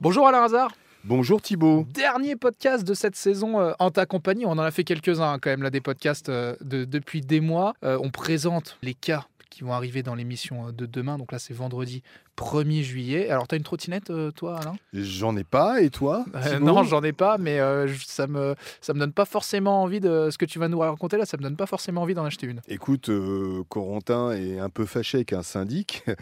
Bonjour Alain Hazard. Bonjour Thibault. Dernier podcast de cette saison euh, en ta compagnie. On en a fait quelques-uns hein, quand même là des podcasts euh, de- depuis des mois. Euh, on présente les cas qui vont arriver dans l'émission de demain. Donc là c'est vendredi 1er juillet. Alors t'as une trottinette euh, toi Alain? J'en ai pas, et toi Euh, Non j'en ai pas mais euh, ça me ça me donne pas forcément envie de ce que tu vas nous raconter là. Ça me donne pas forcément envie d'en acheter une. Écoute, euh, Corentin est un peu fâché avec un syndic.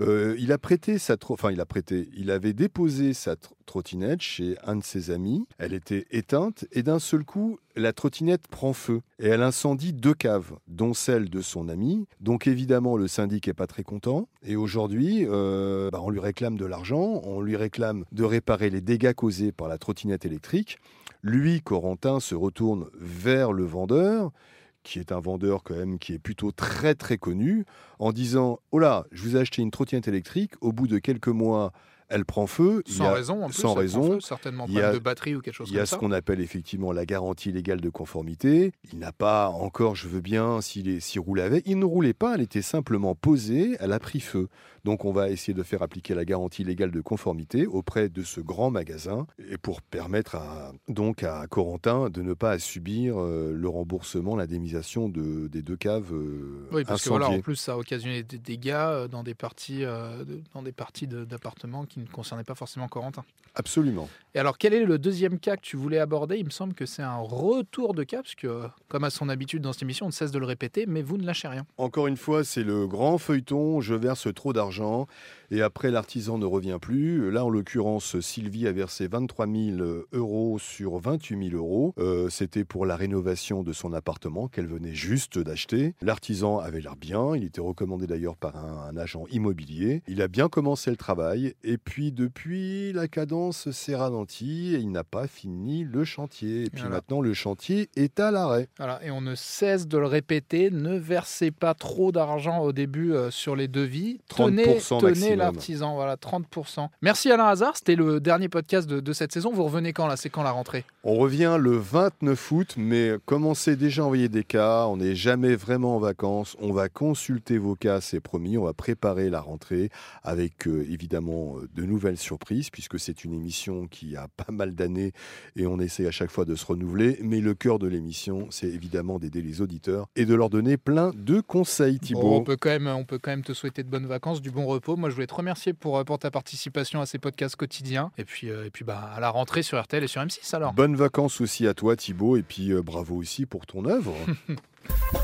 Il a prêté sa tro- enfin il a prêté, il avait déposé sa tr- trottinette chez un de ses amis. Elle était éteinte et d'un seul coup, la trottinette prend feu et elle incendie deux caves, dont celle de son ami. Donc évidemment, le syndic est pas très content. Et aujourd'hui, euh, bah, on lui réclame de l'argent, on lui réclame de réparer les dégâts causés par la trottinette électrique. Lui, Corentin, se retourne vers le vendeur qui est un vendeur quand même qui est plutôt très très connu, en disant Oh là, je vous ai acheté une trottinette électrique, au bout de quelques mois, elle prend feu. Il y Sans a- raison en plus. sans ça raison. feu, certainement Il y pas a- de batterie ou quelque chose Il y a comme ce ça. qu'on appelle effectivement la garantie légale de conformité. Il n'a pas encore, je veux bien, s'il roulait avec. Il ne roulait pas, elle était simplement posée, elle a pris feu. Donc on va essayer de faire appliquer la garantie légale de conformité auprès de ce grand magasin et pour permettre à, donc à Corentin de ne pas subir euh, le remboursement, l'indemnisation de, des deux caves euh, Oui, parce que voilà, en plus, ça a occasionné des dégâts euh, dans des parties, euh, dans des parties d'appartements qui ne concernaient pas forcément Corentin. Absolument. Et alors, quel est le deuxième cas que tu voulais aborder? Il me semble que c'est un retour de cas, parce que, comme à son habitude dans cette émission, on ne cesse de le répéter, mais vous ne lâchez rien. Encore une fois, c'est le grand feuilleton, je verse trop d'argent et après l'artisan ne revient plus. Là, en l'occurrence, Sylvie a versé 23 000 euros sur 28 000 euros. Euh, C'était pour la rénovation de son appartement qu'elle venait juste d'acheter. L'artisan avait l'air bien, il était recommandé d'ailleurs par un, un agent immobilier. Il a bien commencé le travail et puis depuis, la cadence s'est ralentie et il n'a pas fini le chantier. Et puis Voilà. maintenant, le chantier est à l'arrêt. Voilà, et on ne cesse de le répéter, ne versez pas trop d'argent au début euh, sur les devis. Tenez, 30% tenez l'artisan, voilà, 30%. Merci Alain Hazard, c'était le dernier podcast de, de cette saison. Vous revenez quand là? C'est quand la rentrée? On revient le 29 août, mais comme on s'est déjà envoyé des cas, on n'est jamais vraiment en vacances. On va consulter vos cas, c'est promis. On va préparer la rentrée avec euh, évidemment euh, de nouvelles surprises, puisque c'est une émission qui a pas mal d'années et on essaie à chaque fois de se renouveler. Mais le cœur de l'émission, c'est évidemment d'aider les auditeurs et de leur donner plein de conseils, Thibault. Bon, on, peut quand même, on peut quand même te souhaiter de bonnes vacances, du bon repos. Moi, je voulais te remercier pour, euh, pour ta participation à ces podcasts quotidiens. Et puis, euh, et puis bah, à la rentrée sur RTL et sur M6 alors. Bonnes vacances aussi à toi, Thibault, et puis euh, bravo aussi pour ton œuvre.